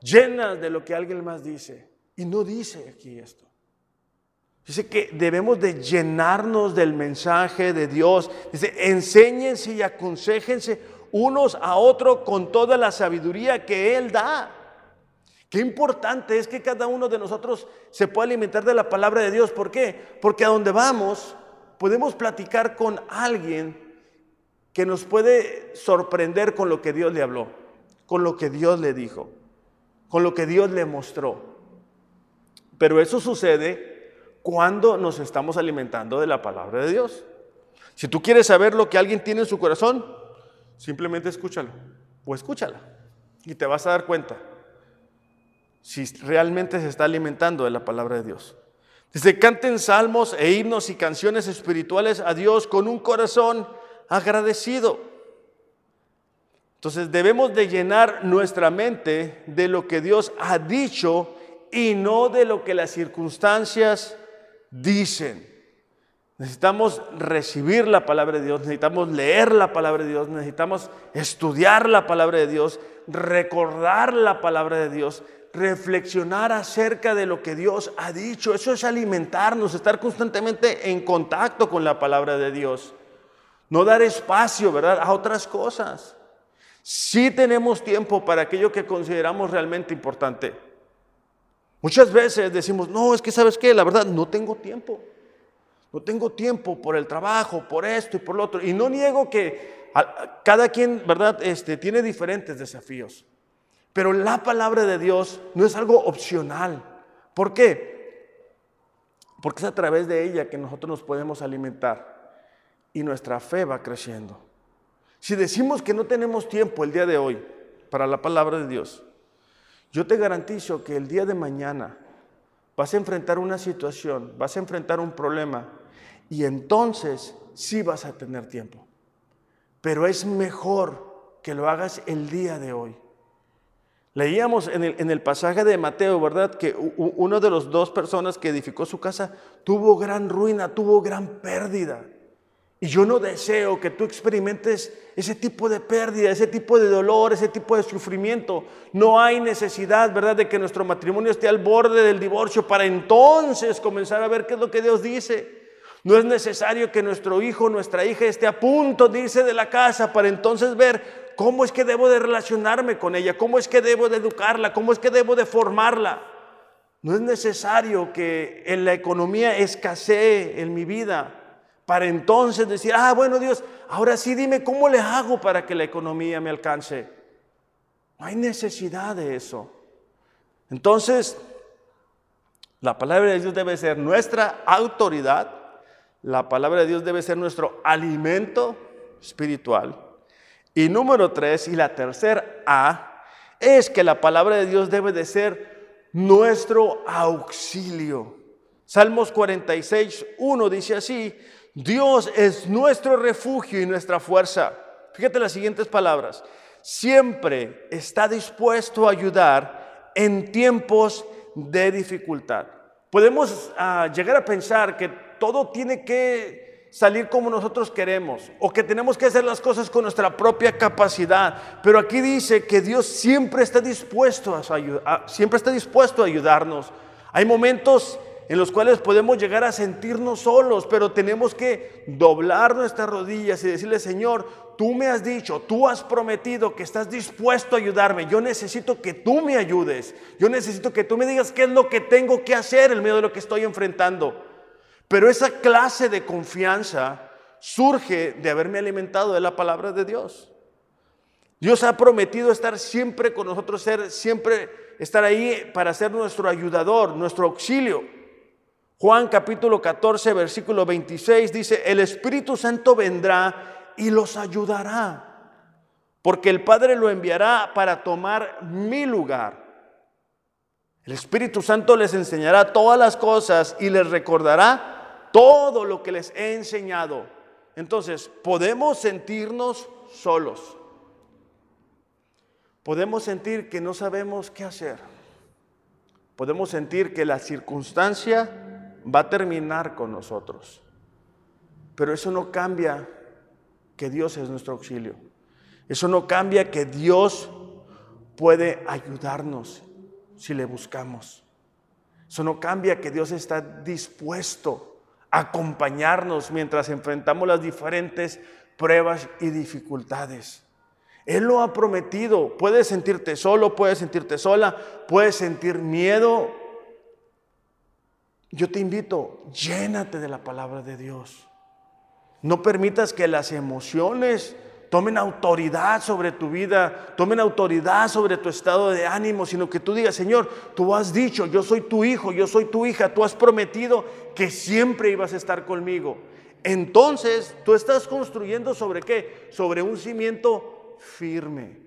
llenas de lo que alguien más dice. Y no dice aquí esto. Dice que debemos de llenarnos del mensaje de Dios. Dice, enséñense y aconsejense unos a otros con toda la sabiduría que Él da. Qué importante es que cada uno de nosotros se pueda alimentar de la palabra de Dios. ¿Por qué? Porque a donde vamos podemos platicar con alguien que nos puede sorprender con lo que Dios le habló, con lo que Dios le dijo, con lo que Dios le mostró. Pero eso sucede cuando nos estamos alimentando de la palabra de Dios. Si tú quieres saber lo que alguien tiene en su corazón, simplemente escúchalo o escúchala y te vas a dar cuenta si realmente se está alimentando de la palabra de Dios. Dice, canten salmos e himnos y canciones espirituales a Dios con un corazón agradecido. Entonces debemos de llenar nuestra mente de lo que Dios ha dicho y no de lo que las circunstancias dicen. Necesitamos recibir la palabra de Dios, necesitamos leer la palabra de Dios, necesitamos estudiar la palabra de Dios, recordar la palabra de Dios, reflexionar acerca de lo que Dios ha dicho. Eso es alimentarnos, estar constantemente en contacto con la palabra de Dios. No dar espacio, ¿verdad?, a otras cosas. Sí tenemos tiempo para aquello que consideramos realmente importante. Muchas veces decimos, no, es que sabes qué, la verdad, no tengo tiempo. No tengo tiempo por el trabajo, por esto y por lo otro. Y no niego que cada quien, ¿verdad?, este, tiene diferentes desafíos. Pero la palabra de Dios no es algo opcional. ¿Por qué? Porque es a través de ella que nosotros nos podemos alimentar y nuestra fe va creciendo. Si decimos que no tenemos tiempo el día de hoy para la palabra de Dios, yo te garantizo que el día de mañana vas a enfrentar una situación, vas a enfrentar un problema y entonces sí vas a tener tiempo. pero es mejor que lo hagas el día de hoy. Leíamos en el, pasaje de Mateo, ¿verdad? Que uno de los dos personas que edificó su casa tuvo gran ruina, tuvo gran pérdida. Y yo no deseo que tú experimentes ese tipo de pérdida, ese tipo de dolor, ese tipo de sufrimiento. No hay necesidad, ¿verdad?, de que nuestro matrimonio esté al borde del divorcio para entonces comenzar a ver qué es lo que Dios dice. No es necesario que nuestro hijo, nuestra hija esté a punto de irse de la casa para entonces ver ¿Cómo es que debo de relacionarme con ella? ¿Cómo es que debo de educarla? ¿Cómo es que debo de formarla? No es necesario que en la economía escasee en mi vida para entonces decir, ah, bueno Dios, ahora sí dime cómo le hago para que la economía me alcance. No hay necesidad de eso. Entonces, la palabra de Dios debe ser nuestra autoridad, la palabra de Dios debe ser nuestro alimento espiritual. Y número tres, y la tercera A, es que la palabra de Dios debe de ser nuestro auxilio. Salmos 46, 1 dice así, Dios es nuestro refugio y nuestra fuerza. Fíjate las siguientes palabras. Siempre está dispuesto a ayudar en tiempos de dificultad. Podemos ah, llegar a pensar que todo tiene que salir como nosotros queremos o que tenemos que hacer las cosas con nuestra propia capacidad. Pero aquí dice que Dios siempre está dispuesto a, siempre está dispuesto a ayudarnos. Hay momentos en los cuales podemos llegar a sentirnos solos, pero tenemos que doblar nuestras rodillas y decirle, Señor, tú me has dicho, tú has prometido que estás dispuesto a ayudarme. Yo necesito que tú me ayudes. Yo necesito que tú me digas qué es lo que tengo que hacer en medio de lo que estoy enfrentando. Pero esa clase de confianza surge de haberme alimentado de la palabra de Dios. Dios ha prometido estar siempre con nosotros, ser siempre estar ahí para ser nuestro ayudador, nuestro auxilio. Juan capítulo 14, versículo 26 dice, el Espíritu Santo vendrá y los ayudará, porque el Padre lo enviará para tomar mi lugar. El Espíritu Santo les enseñará todas las cosas y les recordará todo lo que les he enseñado. Entonces, podemos sentirnos solos. Podemos sentir que no sabemos qué hacer. Podemos sentir que la circunstancia va a terminar con nosotros. Pero eso no cambia que Dios es nuestro auxilio. Eso no cambia que Dios puede ayudarnos si le buscamos. Eso no cambia que Dios está dispuesto acompañarnos mientras enfrentamos las diferentes pruebas y dificultades. Él lo ha prometido. Puedes sentirte solo, puedes sentirte sola, puedes sentir miedo. Yo te invito, llénate de la palabra de Dios. No permitas que las emociones tomen autoridad sobre tu vida, tomen autoridad sobre tu estado de ánimo, sino que tú digas, Señor, tú has dicho, yo soy tu hijo, yo soy tu hija, tú has prometido que siempre ibas a estar conmigo. Entonces, tú estás construyendo sobre qué? Sobre un cimiento firme,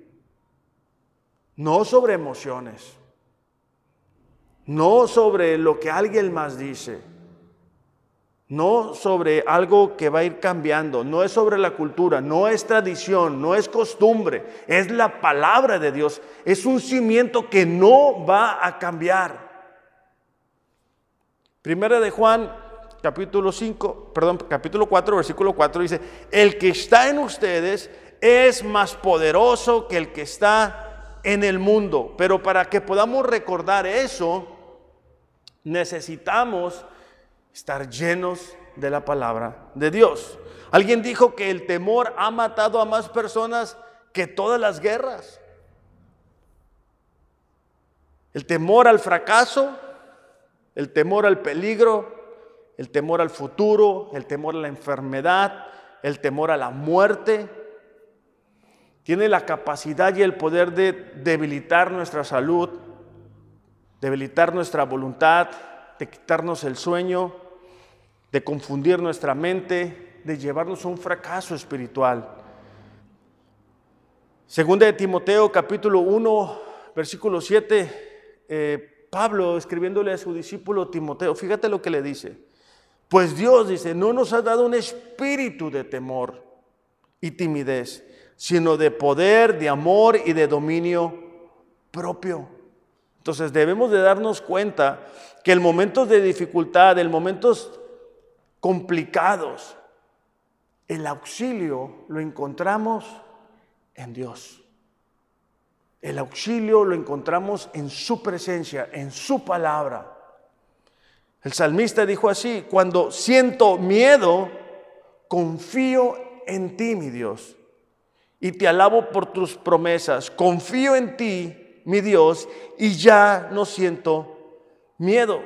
no sobre emociones, no sobre lo que alguien más dice. No sobre algo que va a ir cambiando, no es sobre la cultura, no es tradición, no es costumbre, es la palabra de Dios, es un cimiento que no va a cambiar. Primera de Juan, capítulo 5, perdón, capítulo 4, versículo 4 dice, el que está en ustedes es más poderoso que el que está en el mundo, pero para que podamos recordar eso, necesitamos estar llenos de la palabra de Dios. Alguien dijo que el temor ha matado a más personas que todas las guerras. El temor al fracaso, el temor al peligro, el temor al futuro, el temor a la enfermedad, el temor a la muerte, tiene la capacidad y el poder de debilitar nuestra salud, debilitar nuestra voluntad, de quitarnos el sueño, de confundir nuestra mente, de llevarnos a un fracaso espiritual. Segunda de Timoteo capítulo 1, versículo 7, eh, Pablo escribiéndole a su discípulo Timoteo, fíjate lo que le dice. Pues Dios dice, no nos ha dado un espíritu de temor, y timidez, sino de poder, de amor y de dominio propio. Entonces debemos de darnos cuenta que en momentos de dificultad, en momentos complicados, el auxilio lo encontramos en Dios. El auxilio lo encontramos en su presencia, en su palabra. El salmista dijo así, cuando siento miedo, confío en ti, mi Dios, y te alabo por tus promesas. Confío en ti, mi Dios, y ya no siento miedo.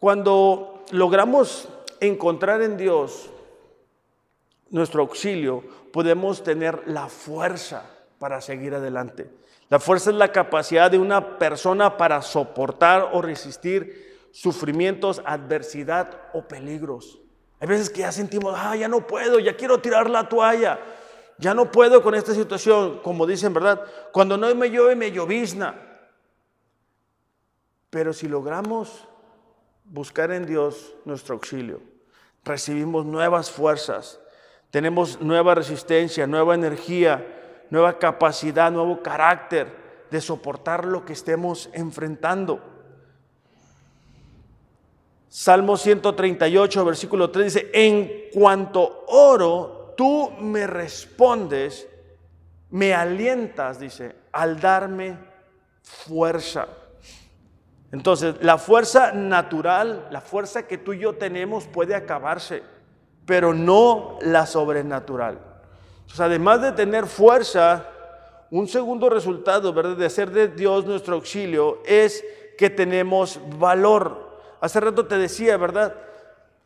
Cuando logramos encontrar en Dios nuestro auxilio, podemos tener la fuerza para seguir adelante. La fuerza es la capacidad de una persona para soportar o resistir sufrimientos, adversidad o peligros. Hay veces que ya sentimos, ah, ya no puedo, ya quiero tirar la toalla, ya no puedo con esta situación, como dicen, ¿verdad? Cuando no me llueve, me llovizna. Pero si logramos buscar en Dios nuestro auxilio, recibimos nuevas fuerzas, tenemos nueva resistencia, nueva energía, nueva capacidad, nuevo carácter de soportar lo que estemos enfrentando. Salmo 138, versículo 3 dice, en cuanto oro, tú me respondes, me alientas, dice, al darme fuerza. Entonces, la fuerza natural, la fuerza que tú y yo tenemos puede acabarse, pero no la sobrenatural además de tener fuerza, un segundo resultado, ¿verdad? De hacer de Dios nuestro auxilio es que tenemos valor. Hace rato te decía, ¿verdad?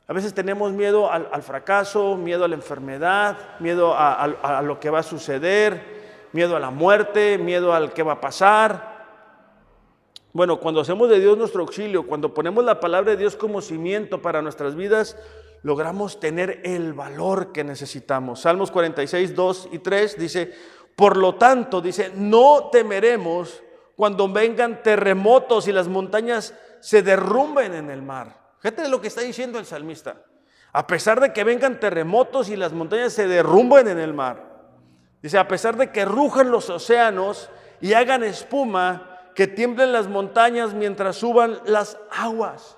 A veces tenemos miedo al, fracaso, miedo a la enfermedad, miedo a, lo que va a suceder, miedo a la muerte, miedo al que va a pasar. Bueno, cuando hacemos de Dios nuestro auxilio, cuando ponemos la palabra de Dios como cimiento para nuestras vidas, logramos tener el valor que necesitamos. Salmos 46, 2 y 3 dice, por lo tanto, dice, no temeremos cuando vengan terremotos y las montañas se derrumben en el mar. Fíjate lo que está diciendo el salmista. A pesar de que vengan terremotos y las montañas se derrumben en el mar. Dice, a pesar de que rujan los océanos y hagan espuma, que tiemblen las montañas mientras suban las aguas.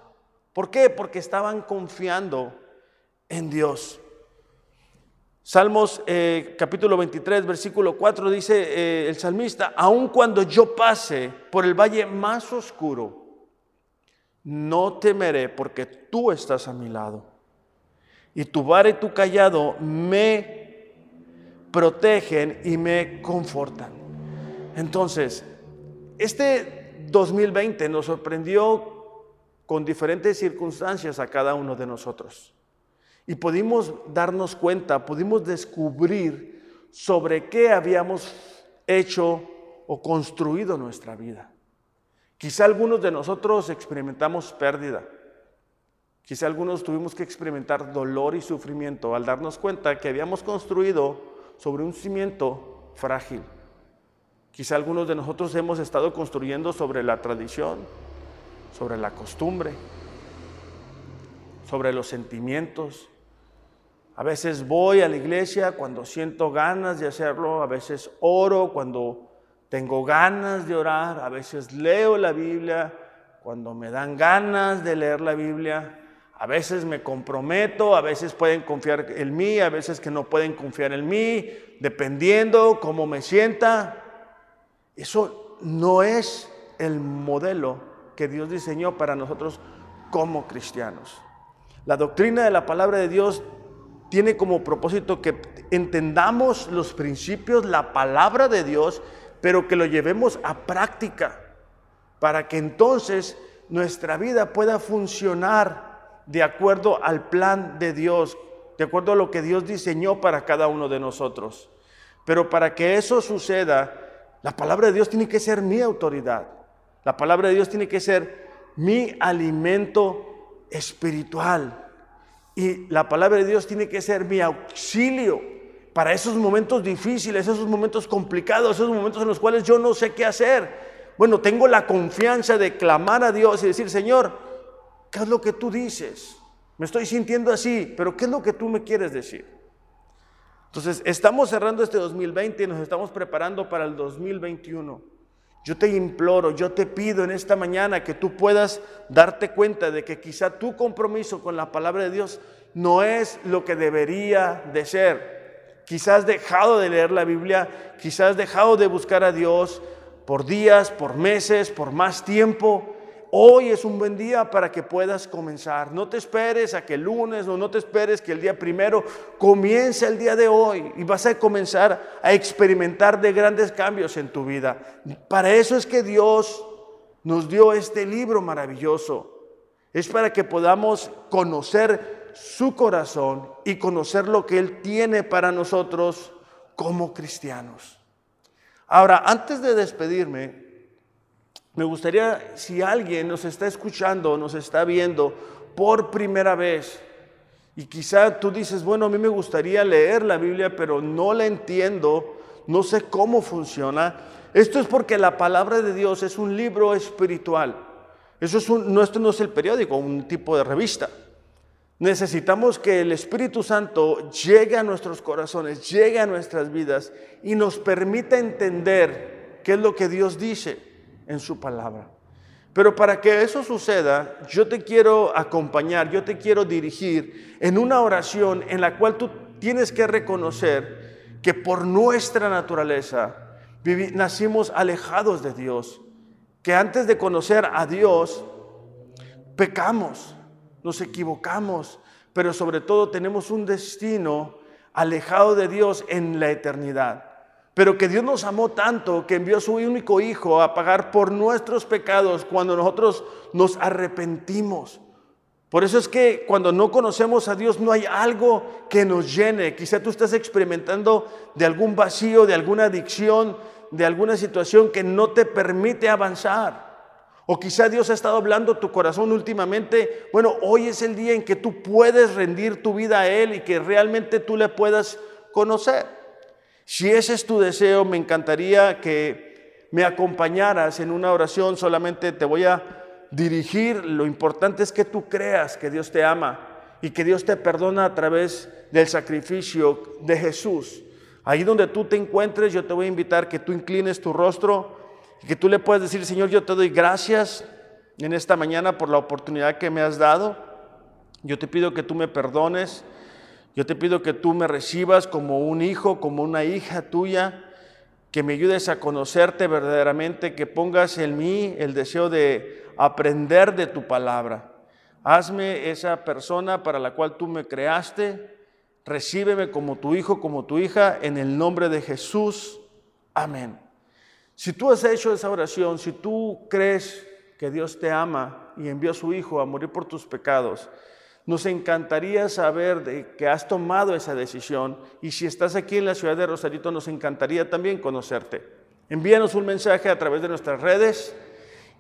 ¿Por qué? Porque estaban confiando en Dios. Salmos eh, capítulo 23, versículo 4 dice eh, el salmista, aun cuando yo pase por el valle más oscuro, no temeré porque tú estás a mi lado. Y tu vara y tu callado me protegen y me confortan. Entonces, este 2020 nos sorprendió con diferentes circunstancias a cada uno de nosotros. Y pudimos darnos cuenta, pudimos descubrir sobre qué habíamos hecho o construido nuestra vida. Quizá algunos de nosotros experimentamos pérdida. Quizá algunos tuvimos que experimentar dolor y sufrimiento al darnos cuenta que habíamos construido sobre un cimiento frágil. Quizá algunos de nosotros hemos estado construyendo sobre la tradición, sobre la costumbre, sobre los sentimientos, a veces voy a la iglesia cuando siento ganas de hacerlo, a veces oro cuando tengo ganas de orar, a veces leo la Biblia cuando me dan ganas de leer la Biblia, a veces me comprometo, a veces pueden confiar en mí, a veces que no pueden confiar en mí, dependiendo cómo me sienta. Eso no es el modelo que Dios diseñó para nosotros como cristianos. La doctrina de la palabra de Dios tiene como propósito que entendamos los principios, la palabra de Dios, pero que lo llevemos a práctica, para que entonces nuestra vida pueda funcionar de acuerdo al plan de Dios, de acuerdo a lo que Dios diseñó para cada uno de nosotros. Pero para que eso suceda, la palabra de Dios tiene que ser mi autoridad. La palabra de Dios tiene que ser mi alimento espiritual. Y la palabra de Dios tiene que ser mi auxilio para esos momentos difíciles, esos momentos complicados, esos momentos en los cuales yo no sé qué hacer. Bueno, tengo la confianza de clamar a Dios y decir, Señor, ¿qué es lo que tú dices? Me estoy sintiendo así, pero ¿qué es lo que tú me quieres decir? Entonces, estamos cerrando este 2020 y nos estamos preparando para el 2021. Yo te imploro, yo te pido en esta mañana que tú puedas darte cuenta de que quizá tu compromiso con la palabra de Dios no es lo que debería de ser. Quizás has dejado de leer la Biblia, quizás has dejado de buscar a Dios por días, por meses, por más tiempo. Hoy es un buen día para que puedas comenzar. No te esperes a que el lunes o no te esperes que el día primero comience el día de hoy y vas a comenzar a experimentar de grandes cambios en tu vida. Para eso es que Dios nos dio este libro maravilloso. Es para que podamos conocer su corazón y conocer lo que Él tiene para nosotros como cristianos. Ahora, antes de despedirme, me gustaría, si alguien nos está escuchando, nos está viendo por primera vez, y quizá tú dices, bueno, a mí me gustaría leer la Biblia, pero no la entiendo, no sé cómo funciona. Esto es porque la palabra de Dios es un libro espiritual. Eso es un, no, esto no es el periódico, un tipo de revista. Necesitamos que el Espíritu Santo llegue a nuestros corazones, llegue a nuestras vidas y nos permita entender qué es lo que Dios dice en su palabra. Pero para que eso suceda, yo te quiero acompañar, yo te quiero dirigir en una oración en la cual tú tienes que reconocer que por nuestra naturaleza nacimos alejados de Dios, que antes de conocer a Dios, pecamos, nos equivocamos, pero sobre todo tenemos un destino alejado de Dios en la eternidad pero que Dios nos amó tanto que envió a su único Hijo a pagar por nuestros pecados cuando nosotros nos arrepentimos. Por eso es que cuando no conocemos a Dios no hay algo que nos llene. Quizá tú estás experimentando de algún vacío, de alguna adicción, de alguna situación que no te permite avanzar. O quizá Dios ha estado hablando tu corazón últimamente. Bueno, hoy es el día en que tú puedes rendir tu vida a Él y que realmente tú le puedas conocer. Si ese es tu deseo, me encantaría que me acompañaras en una oración. Solamente te voy a dirigir. Lo importante es que tú creas que Dios te ama y que Dios te perdona a través del sacrificio de Jesús. Ahí donde tú te encuentres, yo te voy a invitar que tú inclines tu rostro que tú le puedas decir, Señor, yo te doy gracias en esta mañana por la oportunidad que me has dado. Yo te pido que tú me perdones yo te pido que tú me recibas como un hijo, como una hija tuya, que me ayudes a conocerte verdaderamente, que pongas en mí el deseo de aprender de tu palabra. Hazme esa persona para la cual tú me creaste. Recíbeme como tu hijo, como tu hija, en el nombre de Jesús. Amén. Si tú has hecho esa oración, si tú crees que Dios te ama y envió a su Hijo a morir por tus pecados, nos encantaría saber de que has tomado esa decisión y si estás aquí en la ciudad de Rosarito, nos encantaría también conocerte. Envíanos un mensaje a través de nuestras redes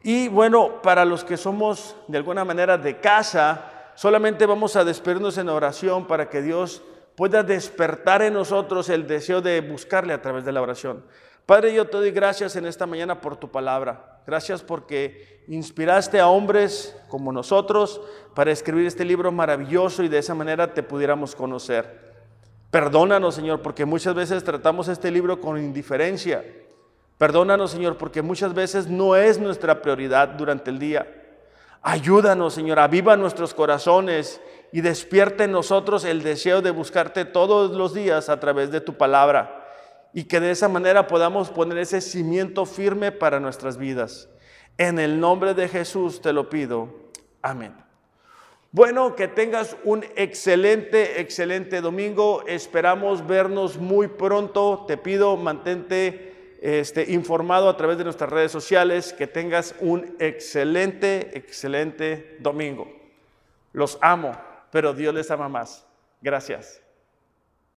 y bueno, para los que somos de alguna manera de casa, solamente vamos a despedirnos en oración para que Dios pueda despertar en nosotros el deseo de buscarle a través de la oración. Padre, yo te doy gracias en esta mañana por tu palabra. Gracias porque inspiraste a hombres como nosotros para escribir este libro maravilloso y de esa manera te pudiéramos conocer. Perdónanos, Señor, porque muchas veces tratamos este libro con indiferencia. Perdónanos, Señor, porque muchas veces no es nuestra prioridad durante el día. Ayúdanos, Señor, aviva nuestros corazones y despierte en nosotros el deseo de buscarte todos los días a través de tu palabra y que de esa manera podamos poner ese cimiento firme para nuestras vidas. En el nombre de Jesús te lo pido. Amén. Bueno, que tengas un excelente, excelente domingo. Esperamos vernos muy pronto. Te pido, mantente este, informado a través de nuestras redes sociales. Que tengas un excelente, excelente domingo. Los amo, pero Dios les ama más. Gracias.